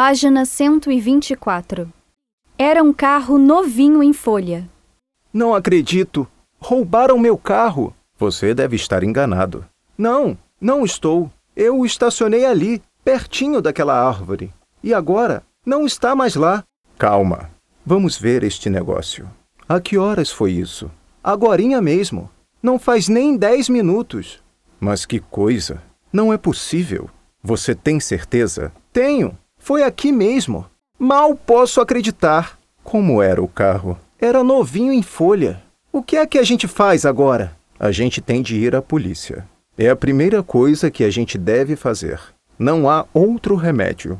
Página 124. Era um carro novinho em folha. Não acredito! Roubaram meu carro! Você deve estar enganado. Não, não estou. Eu o estacionei ali, pertinho daquela árvore. E agora não está mais lá. Calma. Vamos ver este negócio. A que horas foi isso? Agorinha mesmo. Não faz nem dez minutos. Mas que coisa! Não é possível. Você tem certeza? Tenho. Foi aqui mesmo. Mal posso acreditar. Como era o carro? Era novinho em folha. O que é que a gente faz agora? A gente tem de ir à polícia. É a primeira coisa que a gente deve fazer. Não há outro remédio.